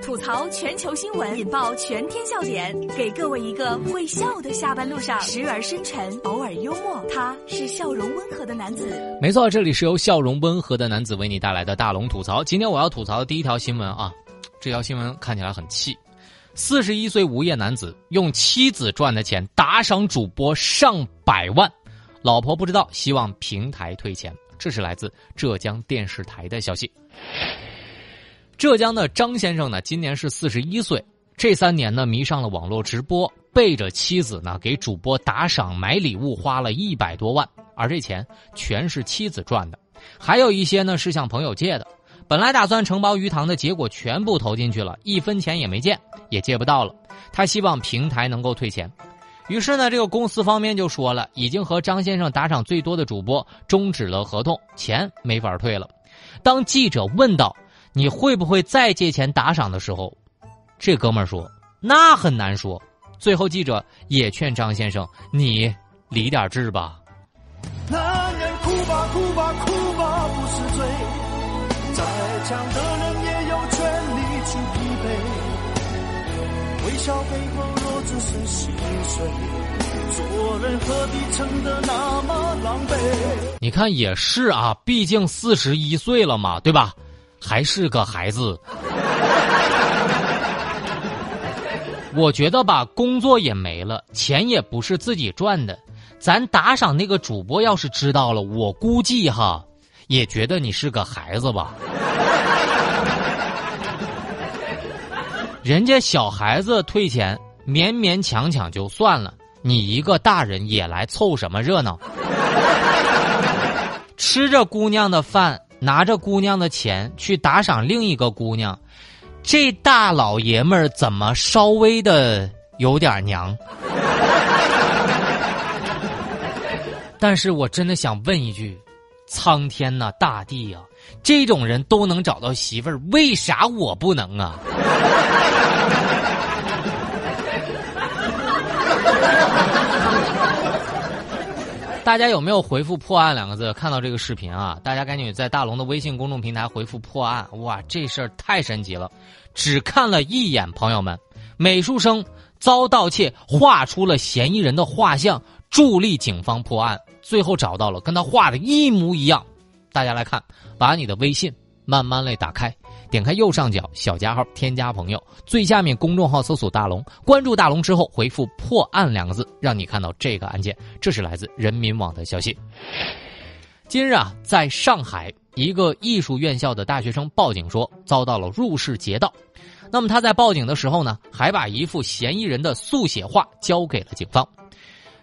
吐槽全球新闻，引爆全天笑点，给各位一个会笑的下班路上，时而深沉，偶尔幽默。他是笑容温和的男子。没错，这里是由笑容温和的男子为你带来的大龙吐槽。今天我要吐槽的第一条新闻啊，这条新闻看起来很气。四十一岁无业男子用妻子赚的钱打赏主播上百万，老婆不知道，希望平台退钱。这是来自浙江电视台的消息。浙江的张先生呢，今年是四十一岁，这三年呢迷上了网络直播，背着妻子呢给主播打赏买礼物，花了一百多万，而这钱全是妻子赚的，还有一些呢是向朋友借的。本来打算承包鱼塘的，结果全部投进去了，一分钱也没见，也借不到了。他希望平台能够退钱。于是呢，这个公司方面就说了，已经和张先生打赏最多的主播终止了合同，钱没法退了。当记者问到。你会不会再借钱打赏的时候，这哥们儿说那很难说。最后记者也劝张先生，你理点智吧。男人哭吧哭吧哭吧不是罪，再强的人也有权利去疲惫。微笑背后若只是心碎，做人何必撑得那么狼狈？你看也是啊，毕竟四十一岁了嘛，对吧？还是个孩子，我觉得吧，工作也没了，钱也不是自己赚的，咱打赏那个主播要是知道了，我估计哈，也觉得你是个孩子吧。人家小孩子退钱，勉勉强强就算了，你一个大人也来凑什么热闹？吃着姑娘的饭。拿着姑娘的钱去打赏另一个姑娘，这大老爷们儿怎么稍微的有点娘？但是我真的想问一句：苍天呐，大地呀，这种人都能找到媳妇儿，为啥我不能啊？大家有没有回复“破案”两个字？看到这个视频啊，大家赶紧在大龙的微信公众平台回复“破案”。哇，这事儿太神奇了！只看了一眼，朋友们，美术生遭盗窃，画出了嫌疑人的画像，助力警方破案，最后找到了，跟他画的一模一样。大家来看，把你的微信慢慢的打开。点开右上角小加号，添加朋友，最下面公众号搜索“大龙”，关注大龙之后回复“破案”两个字，让你看到这个案件。这是来自人民网的消息。今日啊，在上海一个艺术院校的大学生报警说遭到了入室劫盗。那么他在报警的时候呢，还把一幅嫌疑人的速写画交给了警方。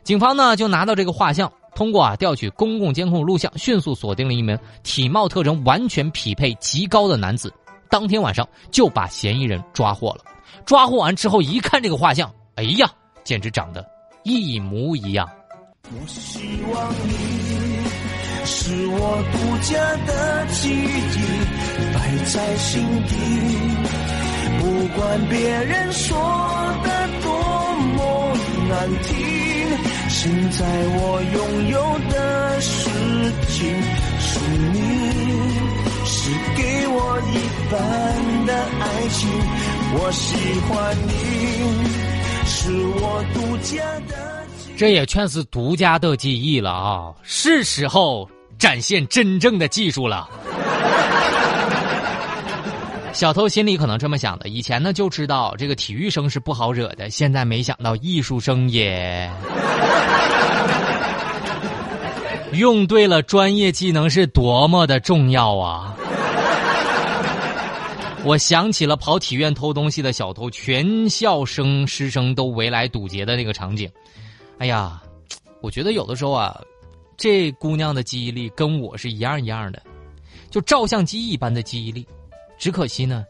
警方呢就拿到这个画像，通过啊调取公共监控录像，迅速锁定了一名体貌特征完全匹配、极高的男子。当天晚上就把嫌疑人抓获了。抓获完之后，一看这个画像，哎呀，简直长得一模一样。我希望你是我独家的记忆，摆在心底。不管别人说的多么难听，现在我拥有的事情是你。我喜欢你，是我独家的。这也全是独家的记忆了啊！是时候展现真正的技术了。小偷心里可能这么想的：以前呢就知道这个体育生是不好惹的，现在没想到艺术生也。用对了专业技能是多么的重要啊！我想起了跑体院偷东西的小偷，全校生师生都围来堵截的那个场景。哎呀，我觉得有的时候啊，这姑娘的记忆力跟我是一样一样的，就照相机一般的记忆力。只可惜呢，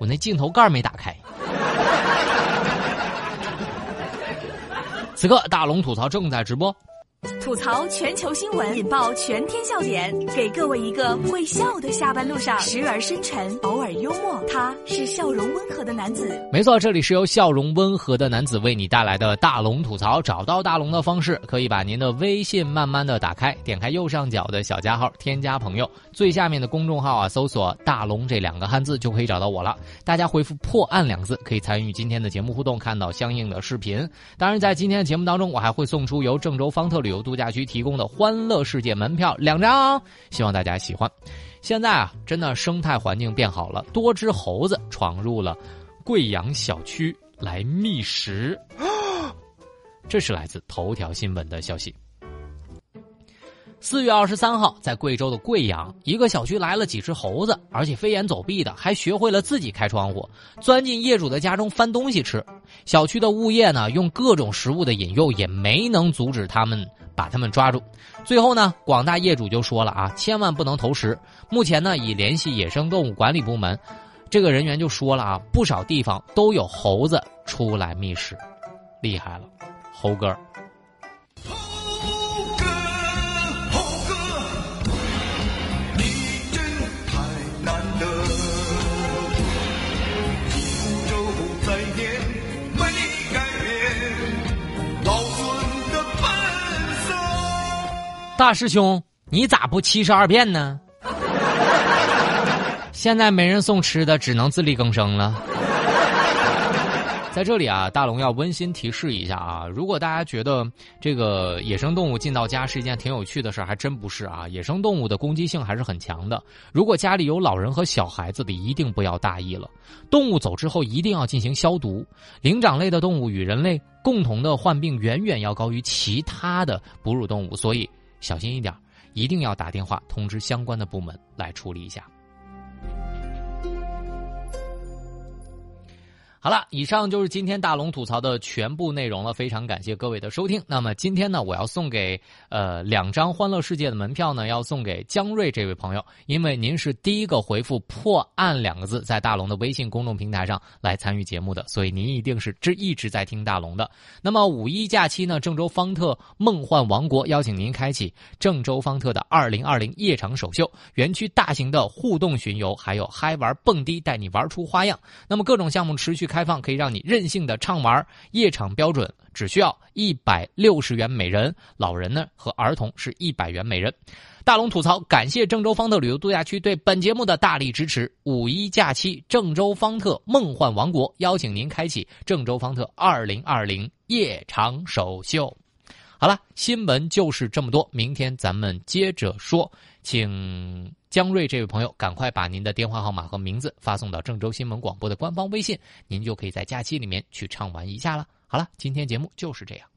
我那镜头盖没打开。此刻大龙吐槽正在直播。吐槽全球新闻，引爆全天笑点，给各位一个会笑的下班路上，时而深沉，偶尔幽默，他是笑容温和的男子。没错，这里是由笑容温和的男子为你带来的大龙吐槽。找到大龙的方式，可以把您的微信慢慢的打开，点开右上角的小加号，添加朋友，最下面的公众号啊，搜索“大龙”这两个汉字就可以找到我了。大家回复“破案”两个字，可以参与今天的节目互动，看到相应的视频。当然，在今天的节目当中，我还会送出由郑州方特旅由度假区提供的欢乐世界门票两张，希望大家喜欢。现在啊，真的生态环境变好了，多只猴子闯入了贵阳小区来觅食。这是来自头条新闻的消息。四月二十三号，在贵州的贵阳，一个小区来了几只猴子，而且飞檐走壁的，还学会了自己开窗户，钻进业主的家中翻东西吃。小区的物业呢，用各种食物的引诱，也没能阻止他们把他们抓住。最后呢，广大业主就说了啊，千万不能投食。目前呢，已联系野生动物管理部门，这个人员就说了啊，不少地方都有猴子出来觅食，厉害了，猴哥。大师兄，你咋不七十二变呢？现在没人送吃的，只能自力更生了。在这里啊，大龙要温馨提示一下啊，如果大家觉得这个野生动物进到家是一件挺有趣的事还真不是啊。野生动物的攻击性还是很强的。如果家里有老人和小孩子的，一定不要大意了。动物走之后一定要进行消毒。灵长类的动物与人类共同的患病远远要高于其他的哺乳动物，所以。小心一点，一定要打电话通知相关的部门来处理一下。好了，以上就是今天大龙吐槽的全部内容了。非常感谢各位的收听。那么今天呢，我要送给呃两张欢乐世界的门票呢，要送给江瑞这位朋友，因为您是第一个回复“破案”两个字在大龙的微信公众平台上来参与节目的，所以您一定是这一直在听大龙的。那么五一假期呢，郑州方特梦幻王国邀请您开启郑州方特的二零二零夜场首秀，园区大型的互动巡游，还有嗨玩蹦迪，带你玩出花样。那么各种项目持续。开放可以让你任性的畅玩，夜场标准只需要一百六十元每人，老人呢和儿童是一百元每人。大龙吐槽，感谢郑州方特旅游度假区对本节目的大力支持。五一假期，郑州方特梦幻王国邀请您开启郑州方特二零二零夜场首秀。好了，新闻就是这么多，明天咱们接着说，请。江瑞这位朋友，赶快把您的电话号码和名字发送到郑州新闻广播的官方微信，您就可以在假期里面去畅玩一下了。好了，今天节目就是这样。